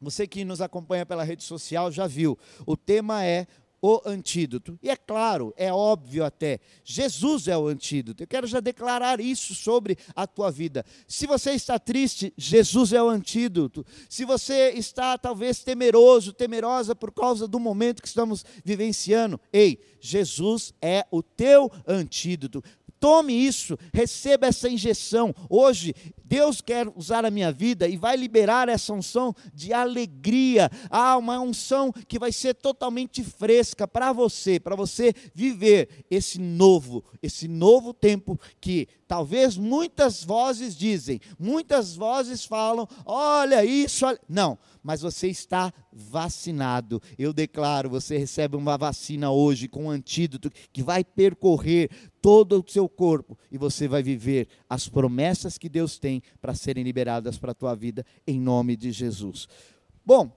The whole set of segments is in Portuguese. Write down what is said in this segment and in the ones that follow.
Você que nos acompanha pela rede social já viu. O tema é o antídoto. E é claro, é óbvio até, Jesus é o antídoto. Eu quero já declarar isso sobre a tua vida. Se você está triste, Jesus é o antídoto. Se você está talvez temeroso, temerosa por causa do momento que estamos vivenciando, ei, Jesus é o teu antídoto. Tome isso, receba essa injeção. Hoje, Deus quer usar a minha vida e vai liberar essa unção de alegria. Ah, uma unção que vai ser totalmente fresca para você, para você viver esse novo, esse novo tempo que talvez muitas vozes dizem, muitas vozes falam: olha isso, olha... não, mas você está vacinado. Eu declaro, você recebe uma vacina hoje com um antídoto que vai percorrer todo o seu corpo e você vai viver as promessas que Deus tem para serem liberadas para a tua vida em nome de Jesus. Bom,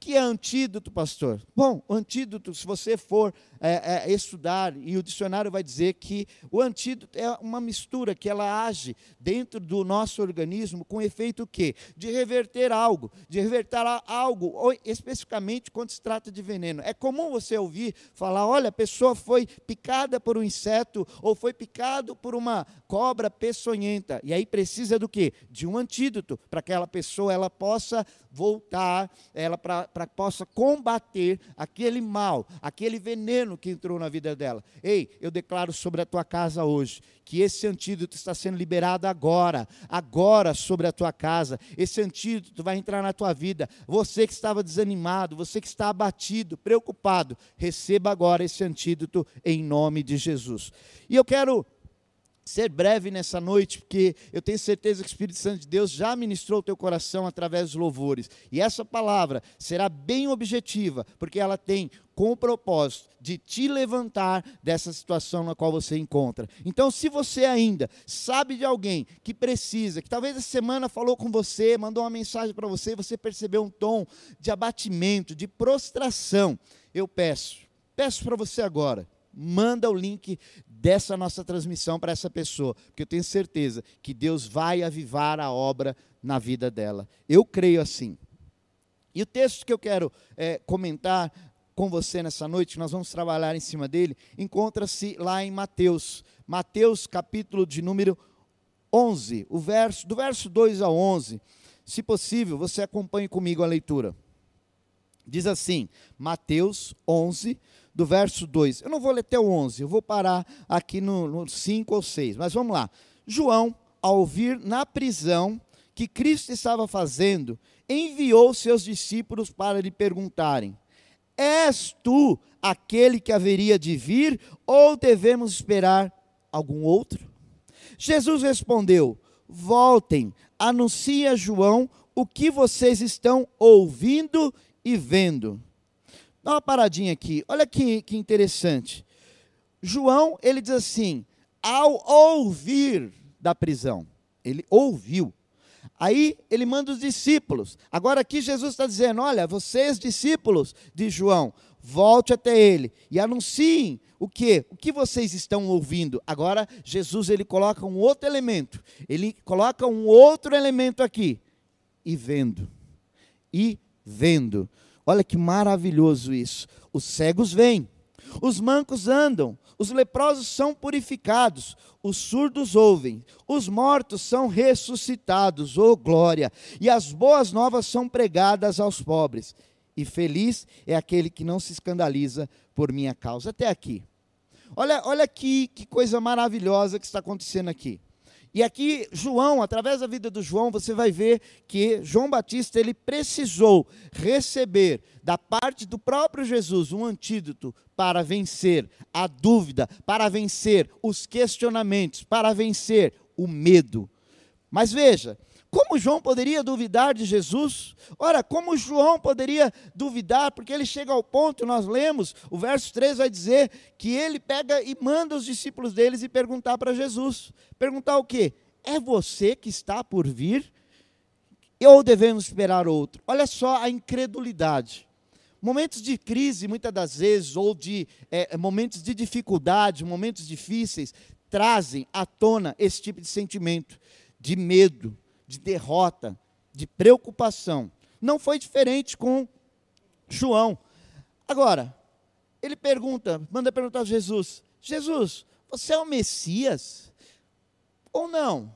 que é antídoto, pastor? Bom, o antídoto, se você for é, é, estudar, e o dicionário vai dizer que o antídoto é uma mistura que ela age dentro do nosso organismo com efeito o quê? De reverter algo, de reverter algo, ou especificamente quando se trata de veneno. É comum você ouvir falar, olha, a pessoa foi picada por um inseto ou foi picado por uma cobra peçonhenta. E aí precisa do quê? De um antídoto para que aquela pessoa ela possa voltar, ela para possa combater aquele mal, aquele veneno que entrou na vida dela. Ei, eu declaro sobre a tua casa hoje que esse antídoto está sendo liberado agora, agora sobre a tua casa. Esse antídoto vai entrar na tua vida. Você que estava desanimado, você que está abatido, preocupado, receba agora esse antídoto em nome de Jesus. E eu quero ser breve nessa noite, porque eu tenho certeza que o Espírito Santo de Deus já ministrou o teu coração através dos louvores. E essa palavra será bem objetiva, porque ela tem com o propósito de te levantar dessa situação na qual você encontra. Então, se você ainda sabe de alguém que precisa, que talvez essa semana falou com você, mandou uma mensagem para você, e você percebeu um tom de abatimento, de prostração, eu peço, peço para você agora, manda o link dessa nossa transmissão para essa pessoa, porque eu tenho certeza que Deus vai avivar a obra na vida dela. Eu creio assim. E o texto que eu quero é, comentar com você nessa noite, nós vamos trabalhar em cima dele, encontra-se lá em Mateus, Mateus capítulo de número 11, o verso, do verso 2 ao 11. Se possível, você acompanhe comigo a leitura. Diz assim, Mateus 11, do verso 2. Eu não vou ler até o 11, eu vou parar aqui no, no 5 ou 6, mas vamos lá. João, ao ouvir na prisão que Cristo estava fazendo, enviou seus discípulos para lhe perguntarem: És tu aquele que haveria de vir, ou devemos esperar algum outro? Jesus respondeu: Voltem, anuncie a João o que vocês estão ouvindo e vendo. Dá uma paradinha aqui, olha que, que interessante. João, ele diz assim: ao ouvir da prisão, ele ouviu. Aí ele manda os discípulos. Agora aqui Jesus está dizendo: olha, vocês discípulos de João, volte até ele e anunciem o que? O que vocês estão ouvindo? Agora Jesus ele coloca um outro elemento. Ele coloca um outro elemento aqui. E vendo. E vendo. Olha que maravilhoso isso. Os cegos vêm, os mancos andam, os leprosos são purificados, os surdos ouvem, os mortos são ressuscitados, oh glória, e as boas novas são pregadas aos pobres. E feliz é aquele que não se escandaliza por minha causa. Até aqui. Olha, olha que, que coisa maravilhosa que está acontecendo aqui. E aqui, João, através da vida do João, você vai ver que João Batista ele precisou receber da parte do próprio Jesus um antídoto para vencer a dúvida, para vencer os questionamentos, para vencer o medo. Mas veja, como João poderia duvidar de Jesus? Ora, como João poderia duvidar? Porque ele chega ao ponto, nós lemos, o verso 3 vai dizer que ele pega e manda os discípulos deles e perguntar para Jesus. Perguntar o quê? É você que está por vir? Ou devemos esperar outro? Olha só a incredulidade. Momentos de crise, muitas das vezes, ou de é, momentos de dificuldade, momentos difíceis, trazem à tona esse tipo de sentimento de medo, de derrota, de preocupação. Não foi diferente com João. Agora, ele pergunta, manda perguntar a Jesus: Jesus, você é o Messias? Ou não?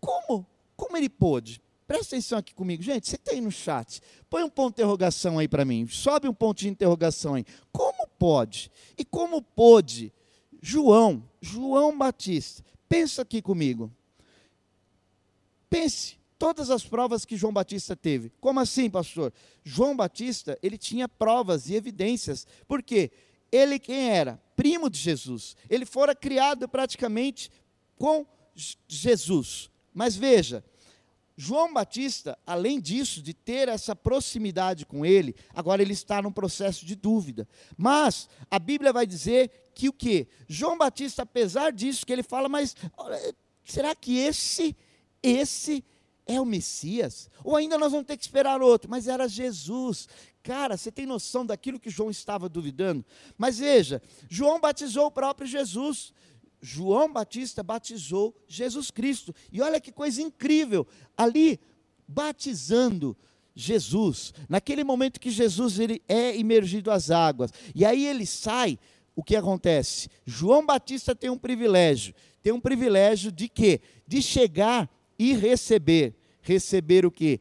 Como? Como ele pôde? Presta atenção aqui comigo. Gente, você tem no chat. Põe um ponto de interrogação aí para mim. Sobe um ponto de interrogação aí. Como pode? E como pôde João, João Batista? Pensa aqui comigo. Pense todas as provas que João Batista teve. Como assim, pastor? João Batista, ele tinha provas e evidências. Por quê? Ele quem era? Primo de Jesus. Ele fora criado praticamente com Jesus. Mas veja, João Batista, além disso, de ter essa proximidade com ele, agora ele está num processo de dúvida. Mas a Bíblia vai dizer que o que? João Batista, apesar disso, que ele fala, mas será que esse, esse é o Messias? Ou ainda nós vamos ter que esperar outro? Mas era Jesus. Cara, você tem noção daquilo que João estava duvidando? Mas veja, João batizou o próprio Jesus. João Batista batizou Jesus Cristo. E olha que coisa incrível, ali batizando Jesus, naquele momento que Jesus ele é imergido às águas, e aí ele sai, o que acontece? João Batista tem um privilégio, tem um privilégio de quê? De chegar e receber, receber o quê?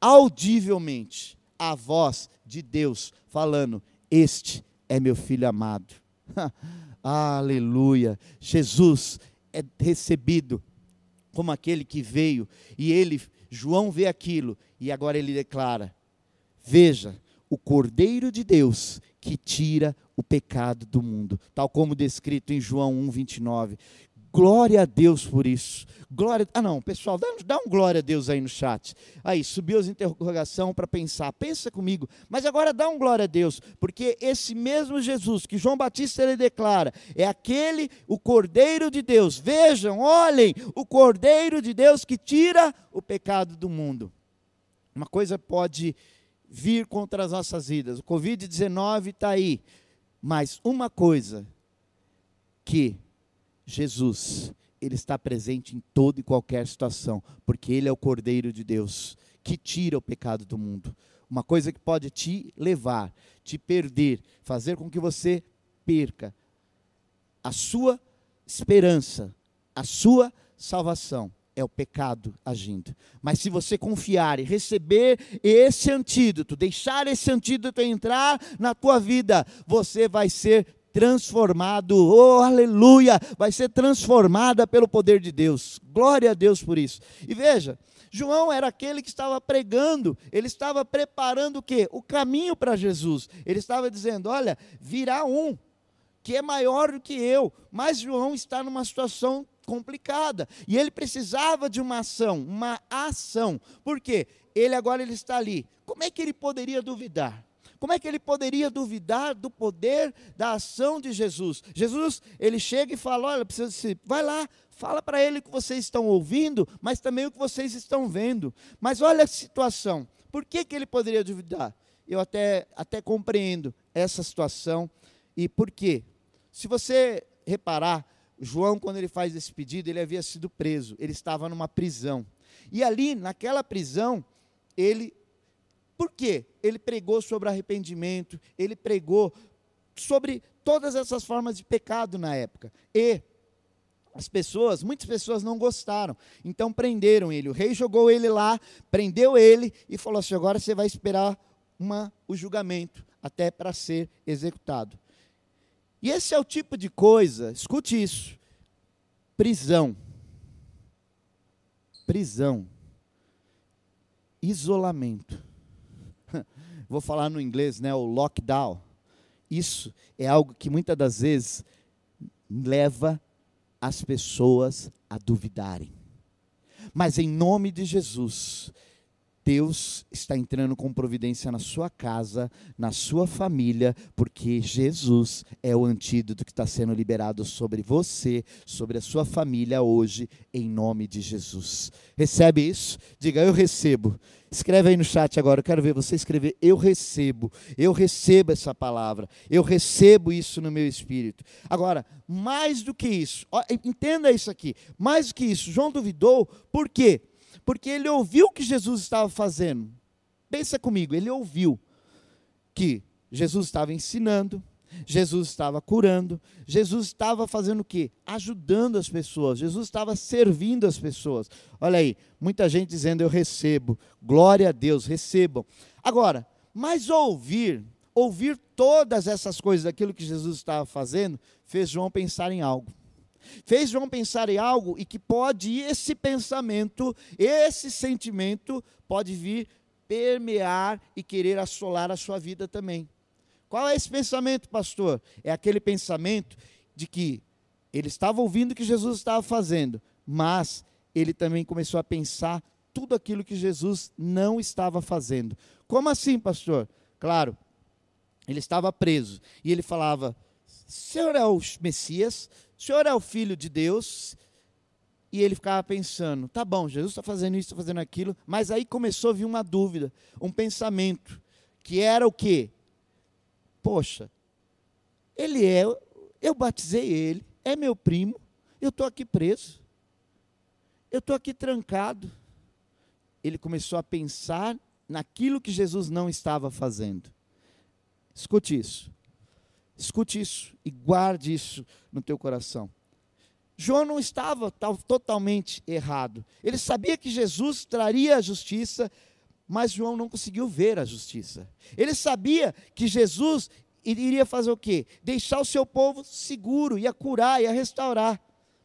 Audivelmente a voz de Deus falando: "Este é meu filho amado". Aleluia. Jesus é recebido como aquele que veio e ele, João vê aquilo e agora ele declara: Veja, o Cordeiro de Deus que tira o pecado do mundo, tal como descrito em João 1:29. Glória a Deus por isso. Glória. Ah, não, pessoal, dá, dá um glória a Deus aí no chat. Aí, subiu as interrogação para pensar. Pensa comigo. Mas agora dá um glória a Deus, porque esse mesmo Jesus que João Batista ele declara, é aquele, o Cordeiro de Deus. Vejam, olhem, o Cordeiro de Deus que tira o pecado do mundo. Uma coisa pode vir contra as nossas vidas. O Covid-19 está aí. Mas uma coisa que Jesus, ele está presente em toda e qualquer situação, porque ele é o Cordeiro de Deus que tira o pecado do mundo. Uma coisa que pode te levar, te perder, fazer com que você perca a sua esperança, a sua salvação é o pecado agindo. Mas se você confiar e receber esse antídoto, deixar esse antídoto entrar na tua vida, você vai ser transformado, oh aleluia, vai ser transformada pelo poder de Deus. Glória a Deus por isso. E veja, João era aquele que estava pregando, ele estava preparando o quê? O caminho para Jesus. Ele estava dizendo: olha, virá um que é maior do que eu. Mas João está numa situação complicada e ele precisava de uma ação, uma ação. Por quê? Ele agora ele está ali. Como é que ele poderia duvidar? Como é que ele poderia duvidar do poder da ação de Jesus? Jesus, ele chega e fala: Olha, precisa, vai lá, fala para ele o que vocês estão ouvindo, mas também o que vocês estão vendo. Mas olha a situação. Por que, que ele poderia duvidar? Eu até, até compreendo essa situação. E por quê? Se você reparar, João, quando ele faz esse pedido, ele havia sido preso, ele estava numa prisão. E ali, naquela prisão, ele por quê? Ele pregou sobre arrependimento, ele pregou sobre todas essas formas de pecado na época. E as pessoas, muitas pessoas não gostaram, então prenderam ele. O rei jogou ele lá, prendeu ele e falou assim: agora você vai esperar uma, o julgamento até para ser executado. E esse é o tipo de coisa, escute isso: prisão. Prisão. Isolamento vou falar no inglês, né, o lockdown. Isso é algo que muitas das vezes leva as pessoas a duvidarem. Mas em nome de Jesus, Deus está entrando com providência na sua casa, na sua família, porque Jesus é o antídoto que está sendo liberado sobre você, sobre a sua família hoje, em nome de Jesus. Recebe isso? Diga, eu recebo. Escreve aí no chat agora, eu quero ver você escrever, eu recebo, eu recebo essa palavra, eu recebo isso no meu espírito. Agora, mais do que isso, ó, entenda isso aqui, mais do que isso, João duvidou, por quê? Porque ele ouviu o que Jesus estava fazendo. pensa comigo, ele ouviu que Jesus estava ensinando, Jesus estava curando, Jesus estava fazendo o quê? Ajudando as pessoas, Jesus estava servindo as pessoas. Olha aí, muita gente dizendo eu recebo, glória a Deus, recebam. Agora, mas ouvir, ouvir todas essas coisas daquilo que Jesus estava fazendo, fez João pensar em algo. Fez João pensar em algo e que pode esse pensamento, esse sentimento pode vir permear e querer assolar a sua vida também. Qual é esse pensamento, pastor? É aquele pensamento de que ele estava ouvindo o que Jesus estava fazendo, mas ele também começou a pensar tudo aquilo que Jesus não estava fazendo. Como assim, pastor? Claro, ele estava preso e ele falava: Senhor é o Messias, Senhor é o Filho de Deus. E ele ficava pensando: tá bom, Jesus está fazendo isso, está fazendo aquilo, mas aí começou a vir uma dúvida, um pensamento, que era o quê? Poxa, ele é, eu batizei ele, é meu primo, eu estou aqui preso, eu estou aqui trancado. Ele começou a pensar naquilo que Jesus não estava fazendo. Escute isso, escute isso e guarde isso no teu coração. João não estava totalmente errado. Ele sabia que Jesus traria a justiça, mas João não conseguiu ver a justiça. Ele sabia que Jesus iria fazer o quê? Deixar o seu povo seguro, ia curar, ia restaurar.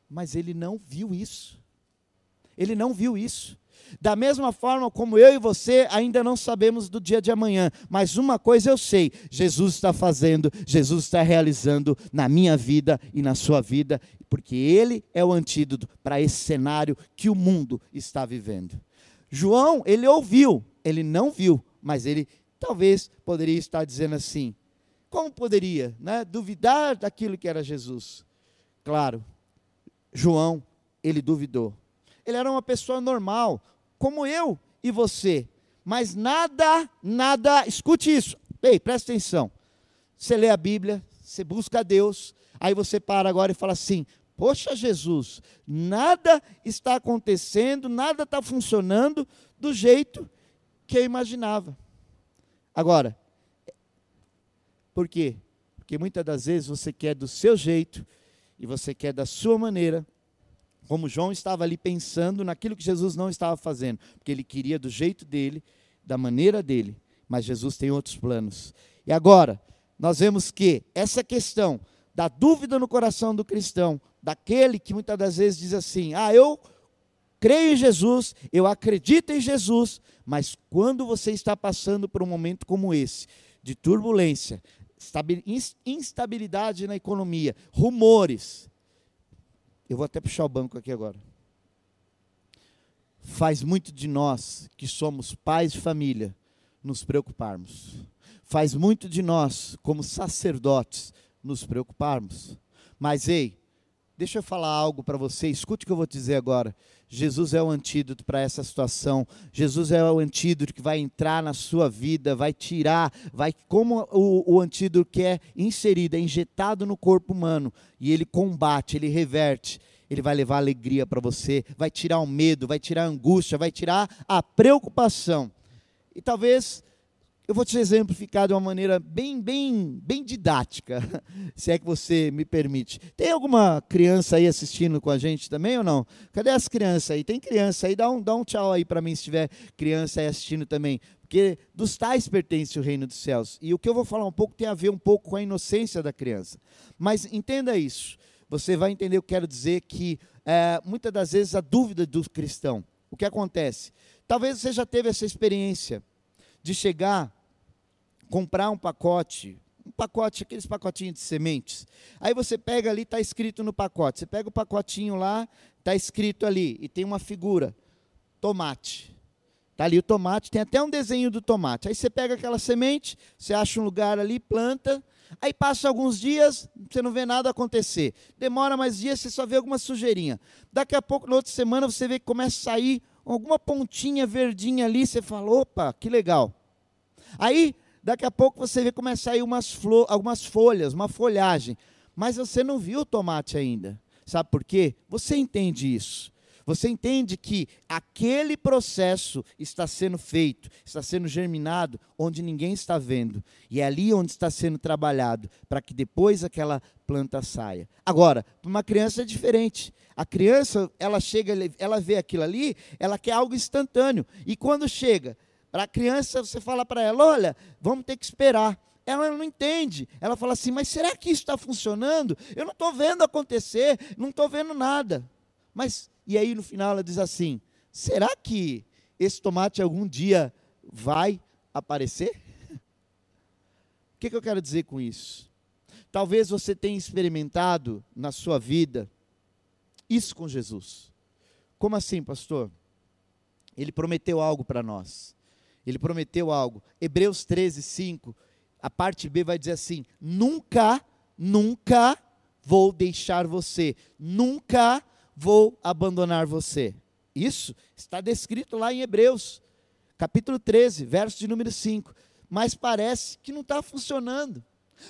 Mas ele não viu isso. Ele não viu isso. Da mesma forma como eu e você ainda não sabemos do dia de amanhã, mas uma coisa eu sei: Jesus está fazendo, Jesus está realizando na minha vida e na sua vida, porque Ele é o antídoto para esse cenário que o mundo está vivendo. João, ele ouviu, ele não viu, mas ele talvez poderia estar dizendo assim: como poderia né, duvidar daquilo que era Jesus? Claro, João, ele duvidou. Ele era uma pessoa normal, como eu e você. Mas nada, nada, escute isso. Ei, presta atenção. Você lê a Bíblia, você busca a Deus, aí você para agora e fala assim: Poxa, Jesus, nada está acontecendo, nada está funcionando do jeito que eu imaginava. Agora, por quê? Porque muitas das vezes você quer do seu jeito e você quer da sua maneira, como João estava ali pensando naquilo que Jesus não estava fazendo, porque ele queria do jeito dele, da maneira dele, mas Jesus tem outros planos. E agora, nós vemos que essa questão da dúvida no coração do cristão daquele que muitas das vezes diz assim: ah, eu creio em Jesus, eu acredito em Jesus, mas quando você está passando por um momento como esse, de turbulência, instabilidade na economia, rumores, eu vou até puxar o banco aqui agora. Faz muito de nós, que somos pais de família, nos preocuparmos. Faz muito de nós, como sacerdotes, nos preocuparmos. Mas ei, Deixa eu falar algo para você, escute o que eu vou dizer agora. Jesus é o antídoto para essa situação. Jesus é o antídoto que vai entrar na sua vida, vai tirar, vai como o, o antídoto que é inserido, é injetado no corpo humano e ele combate, ele reverte. Ele vai levar alegria para você, vai tirar o medo, vai tirar a angústia, vai tirar a preocupação. E talvez eu vou te exemplificar de uma maneira bem, bem, bem didática, se é que você me permite. Tem alguma criança aí assistindo com a gente também ou não? Cadê as crianças aí? Tem criança aí? Dá um, dá um tchau aí para mim se tiver criança aí assistindo também. Porque dos tais pertence o reino dos céus. E o que eu vou falar um pouco tem a ver um pouco com a inocência da criança. Mas entenda isso. Você vai entender o que quero dizer que é, muitas das vezes a dúvida do cristão. O que acontece? Talvez você já teve essa experiência de chegar comprar um pacote, um pacote, aqueles pacotinhos de sementes. Aí você pega ali, está escrito no pacote. Você pega o pacotinho lá, está escrito ali, e tem uma figura, tomate. Está ali o tomate, tem até um desenho do tomate. Aí você pega aquela semente, você acha um lugar ali, planta, aí passa alguns dias, você não vê nada acontecer. Demora mais dias, você só vê alguma sujeirinha. Daqui a pouco, na outra semana, você vê que começa a sair alguma pontinha verdinha ali, você fala, opa, que legal. Aí Daqui a pouco você vê começar a sair umas flor, algumas folhas, uma folhagem. Mas você não viu o tomate ainda. Sabe por quê? Você entende isso. Você entende que aquele processo está sendo feito, está sendo germinado onde ninguém está vendo. E é ali onde está sendo trabalhado, para que depois aquela planta saia. Agora, para uma criança é diferente. A criança, ela chega, ela vê aquilo ali, ela quer algo instantâneo. E quando chega, para a criança, você fala para ela: olha, vamos ter que esperar. Ela não entende. Ela fala assim: mas será que isso está funcionando? Eu não estou vendo acontecer, não estou vendo nada. Mas, e aí no final ela diz assim: será que esse tomate algum dia vai aparecer? O que, que eu quero dizer com isso? Talvez você tenha experimentado na sua vida isso com Jesus. Como assim, pastor? Ele prometeu algo para nós. Ele prometeu algo. Hebreus 13, 5, a parte B vai dizer assim: nunca, nunca vou deixar você, nunca vou abandonar você. Isso está descrito lá em Hebreus, capítulo 13, verso de número 5. Mas parece que não está funcionando.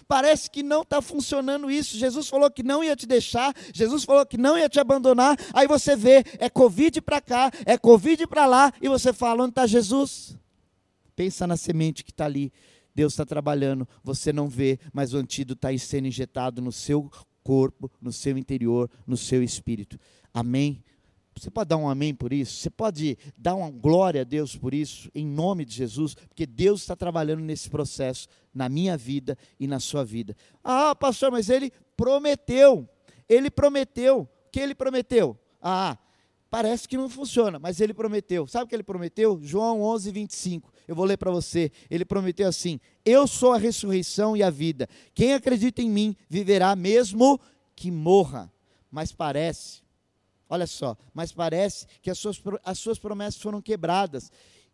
Parece que não está funcionando isso. Jesus falou que não ia te deixar, Jesus falou que não ia te abandonar. Aí você vê, é Covid para cá, é Covid para lá, e você fala: onde está Jesus? Pensa na semente que está ali. Deus está trabalhando, você não vê, mas o antídoto está sendo injetado no seu corpo, no seu interior, no seu espírito. Amém? Você pode dar um amém por isso? Você pode dar uma glória a Deus por isso, em nome de Jesus, porque Deus está trabalhando nesse processo, na minha vida e na sua vida. Ah, pastor, mas ele prometeu. Ele prometeu. O que ele prometeu? Ah, parece que não funciona, mas ele prometeu. Sabe o que ele prometeu? João 11, 25. Eu vou ler para você. Ele prometeu assim: Eu sou a ressurreição e a vida. Quem acredita em mim viverá mesmo que morra. Mas parece Olha só, mas parece que as suas, as suas promessas foram quebradas.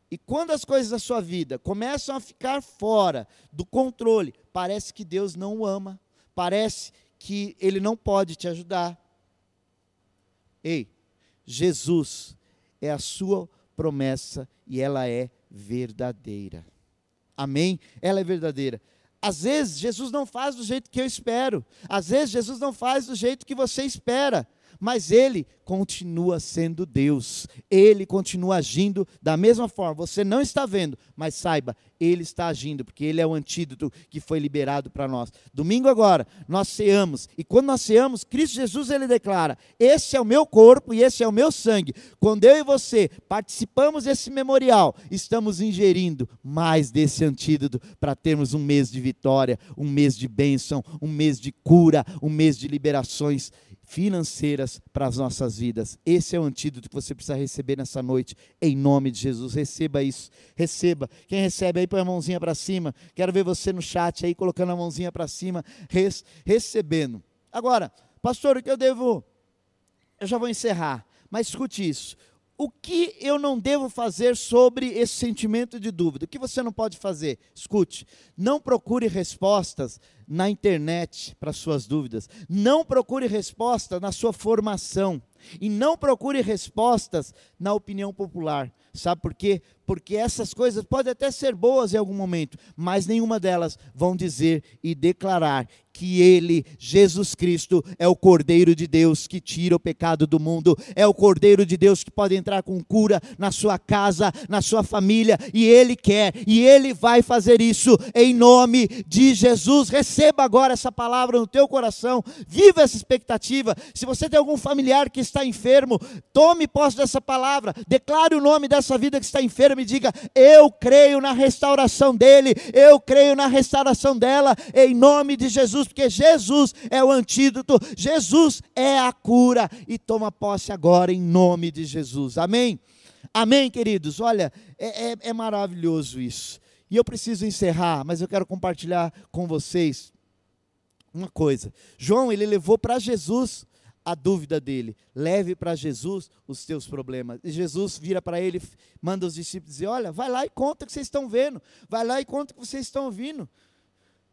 E quando as coisas da sua vida começam a ficar fora do controle, parece que Deus não o ama, parece que Ele não pode te ajudar. Ei, Jesus é a sua promessa e ela é verdadeira. Amém? Ela é verdadeira. Às vezes Jesus não faz do jeito que eu espero. Às vezes Jesus não faz do jeito que você espera mas ele continua sendo Deus, ele continua agindo da mesma forma. Você não está vendo, mas saiba, ele está agindo, porque ele é o antídoto que foi liberado para nós. Domingo agora, nós ceamos, e quando nós ceamos, Cristo Jesus ele declara: Esse é o meu corpo e esse é o meu sangue. Quando eu e você participamos desse memorial, estamos ingerindo mais desse antídoto para termos um mês de vitória, um mês de bênção, um mês de cura, um mês de liberações financeiras para as nossas vidas. Esse é o antídoto que você precisa receber nessa noite, em nome de Jesus. Receba isso, receba. Quem recebe aí, põe a mãozinha para cima. Quero ver você no chat aí, colocando a mãozinha para cima, recebendo. Agora, pastor, o que eu devo. Eu já vou encerrar, mas escute isso o que eu não devo fazer sobre esse sentimento de dúvida? O que você não pode fazer? Escute, não procure respostas na internet para suas dúvidas. Não procure resposta na sua formação. E não procure respostas na opinião popular. Sabe por quê? Porque essas coisas podem até ser boas em algum momento, mas nenhuma delas vão dizer e declarar que Ele, Jesus Cristo, é o Cordeiro de Deus que tira o pecado do mundo, é o Cordeiro de Deus que pode entrar com cura na sua casa, na sua família, e Ele quer, e Ele vai fazer isso em nome de Jesus. Receba agora essa palavra no teu coração, viva essa expectativa. Se você tem algum familiar que está enfermo, tome posse dessa palavra, declare o nome dessa vida que está enferma e diga: Eu creio na restauração dele, eu creio na restauração dela, em nome de Jesus Jesus, porque Jesus é o antídoto, Jesus é a cura. E toma posse agora em nome de Jesus. Amém? Amém, queridos? Olha, é, é, é maravilhoso isso. E eu preciso encerrar, mas eu quero compartilhar com vocês uma coisa. João, ele levou para Jesus a dúvida dele. Leve para Jesus os teus problemas. E Jesus vira para ele, manda os discípulos dizer: Olha, vai lá e conta o que vocês estão vendo. Vai lá e conta o que vocês estão ouvindo.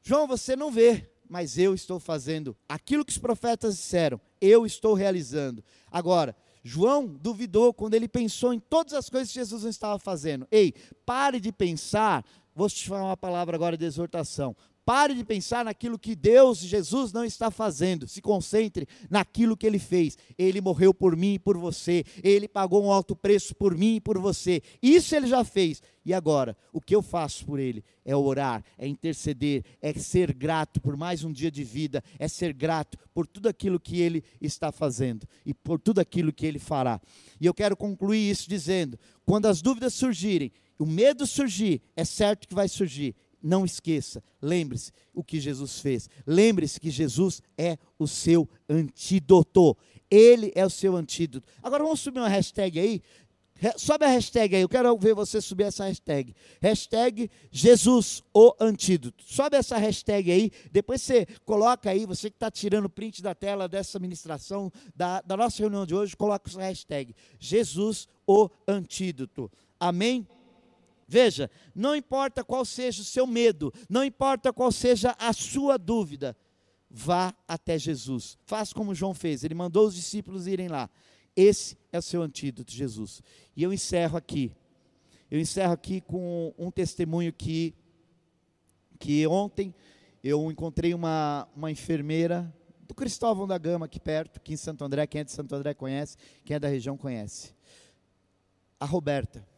João, você não vê, mas eu estou fazendo aquilo que os profetas disseram, eu estou realizando. Agora, João duvidou quando ele pensou em todas as coisas que Jesus estava fazendo. Ei, pare de pensar, vou te falar uma palavra agora de exortação. Pare de pensar naquilo que Deus, Jesus não está fazendo. Se concentre naquilo que ele fez. Ele morreu por mim e por você. Ele pagou um alto preço por mim e por você. Isso ele já fez. E agora, o que eu faço por ele é orar, é interceder, é ser grato por mais um dia de vida, é ser grato por tudo aquilo que ele está fazendo e por tudo aquilo que ele fará. E eu quero concluir isso dizendo: quando as dúvidas surgirem, o medo surgir, é certo que vai surgir não esqueça, lembre-se o que Jesus fez. Lembre-se que Jesus é o seu antídoto. Ele é o seu antídoto. Agora vamos subir uma hashtag aí. Sobe a hashtag aí, eu quero ver você subir essa hashtag. Hashtag Jesus, o antídoto. Sobe essa hashtag aí, depois você coloca aí, você que está tirando print da tela dessa ministração, da, da nossa reunião de hoje, coloca essa hashtag. Jesus, o antídoto. Amém? Veja, não importa qual seja o seu medo, não importa qual seja a sua dúvida, vá até Jesus. Faça como João fez, ele mandou os discípulos irem lá. Esse é o seu antídoto, Jesus. E eu encerro aqui. Eu encerro aqui com um testemunho que, que ontem eu encontrei uma, uma enfermeira do Cristóvão da Gama, aqui perto, aqui em Santo André. Quem é de Santo André conhece, quem é da região conhece. A Roberta.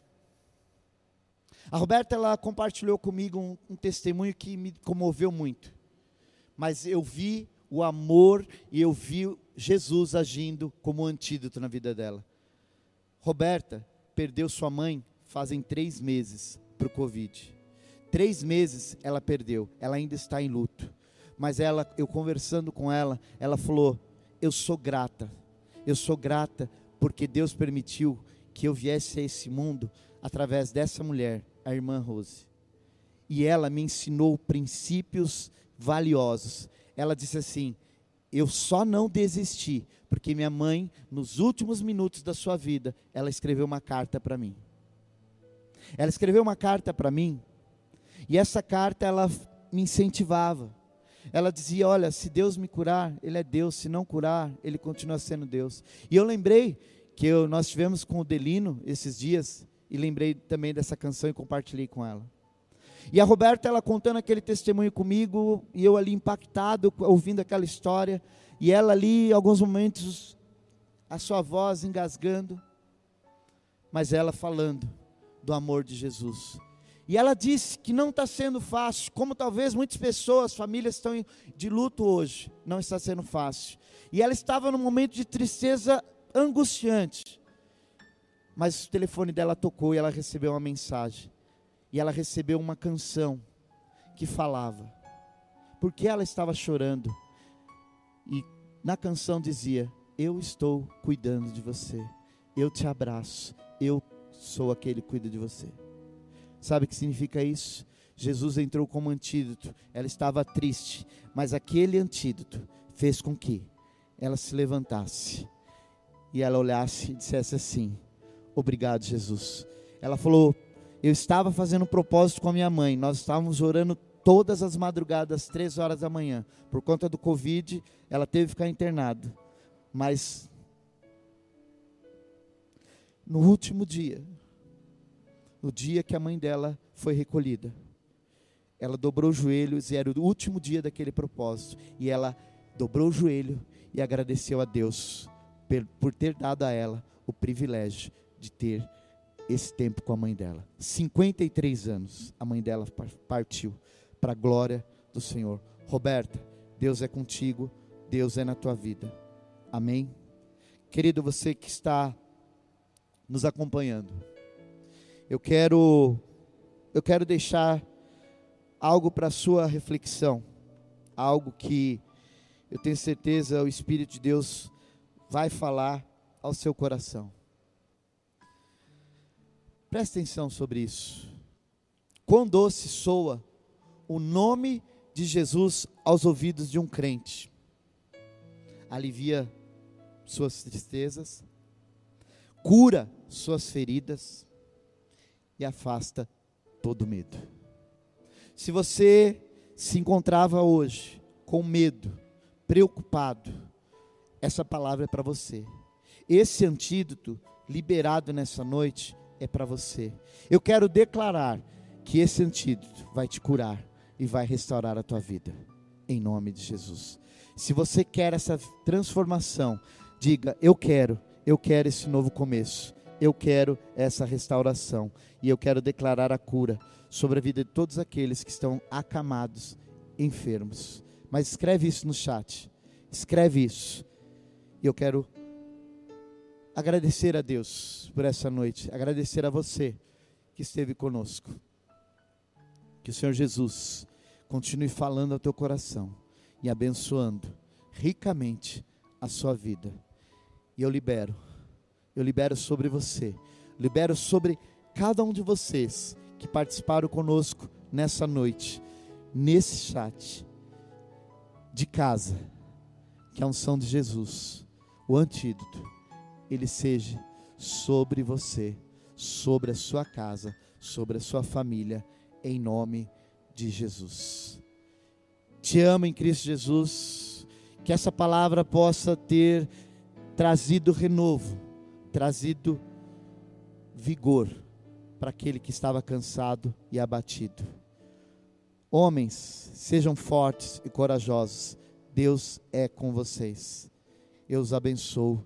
A Roberta ela compartilhou comigo um, um testemunho que me comoveu muito. Mas eu vi o amor e eu vi Jesus agindo como antídoto na vida dela. Roberta perdeu sua mãe fazem três meses para o Covid. Três meses ela perdeu, ela ainda está em luto. Mas ela, eu conversando com ela, ela falou: Eu sou grata, eu sou grata porque Deus permitiu que eu viesse a esse mundo através dessa mulher a irmã Rose. E ela me ensinou princípios valiosos. Ela disse assim: Eu só não desisti, porque minha mãe, nos últimos minutos da sua vida, ela escreveu uma carta para mim. Ela escreveu uma carta para mim, e essa carta ela me incentivava. Ela dizia: Olha, se Deus me curar, Ele é Deus, se não curar, Ele continua sendo Deus. E eu lembrei que eu, nós tivemos com o Delino esses dias, e lembrei também dessa canção e compartilhei com ela. E a Roberta, ela contando aquele testemunho comigo, e eu ali impactado, ouvindo aquela história, e ela ali, alguns momentos, a sua voz engasgando, mas ela falando do amor de Jesus. E ela disse que não está sendo fácil, como talvez muitas pessoas, famílias estão de luto hoje, não está sendo fácil. E ela estava num momento de tristeza angustiante. Mas o telefone dela tocou e ela recebeu uma mensagem. E ela recebeu uma canção que falava. Porque ela estava chorando. E na canção dizia: Eu estou cuidando de você. Eu te abraço. Eu sou aquele que cuida de você. Sabe o que significa isso? Jesus entrou como antídoto. Ela estava triste, mas aquele antídoto fez com que ela se levantasse e ela olhasse e dissesse assim: Obrigado, Jesus. Ela falou: Eu estava fazendo um propósito com a minha mãe. Nós estávamos orando todas as madrugadas, três horas da manhã. Por conta do Covid, ela teve que ficar internada. Mas no último dia, no dia que a mãe dela foi recolhida, ela dobrou os joelhos e era o último dia daquele propósito. E ela dobrou o joelho e agradeceu a Deus por ter dado a ela o privilégio de ter esse tempo com a mãe dela. 53 anos, a mãe dela partiu para a glória do Senhor. Roberta, Deus é contigo, Deus é na tua vida. Amém? Querido, você que está nos acompanhando, eu quero eu quero deixar algo para sua reflexão, algo que eu tenho certeza o Espírito de Deus vai falar ao seu coração. Presta atenção sobre isso. Quão doce soa o nome de Jesus aos ouvidos de um crente. Alivia suas tristezas, cura suas feridas e afasta todo medo. Se você se encontrava hoje com medo, preocupado, essa palavra é para você. Esse antídoto liberado nessa noite é para você. Eu quero declarar que esse antídoto vai te curar e vai restaurar a tua vida, em nome de Jesus. Se você quer essa transformação, diga: Eu quero, eu quero esse novo começo, eu quero essa restauração, e eu quero declarar a cura sobre a vida de todos aqueles que estão acamados, enfermos. Mas escreve isso no chat, escreve isso, e eu quero agradecer a Deus por essa noite, agradecer a você que esteve conosco. Que o Senhor Jesus continue falando ao teu coração e abençoando ricamente a sua vida. E eu libero, eu libero sobre você, libero sobre cada um de vocês que participaram conosco nessa noite, nesse chat, de casa, que a unção de Jesus, o antídoto, ele seja sobre você, sobre a sua casa, sobre a sua família em nome de Jesus. Te amo em Cristo Jesus, que essa palavra possa ter trazido renovo, trazido vigor para aquele que estava cansado e abatido. Homens, sejam fortes e corajosos. Deus é com vocês. Eu os abençoo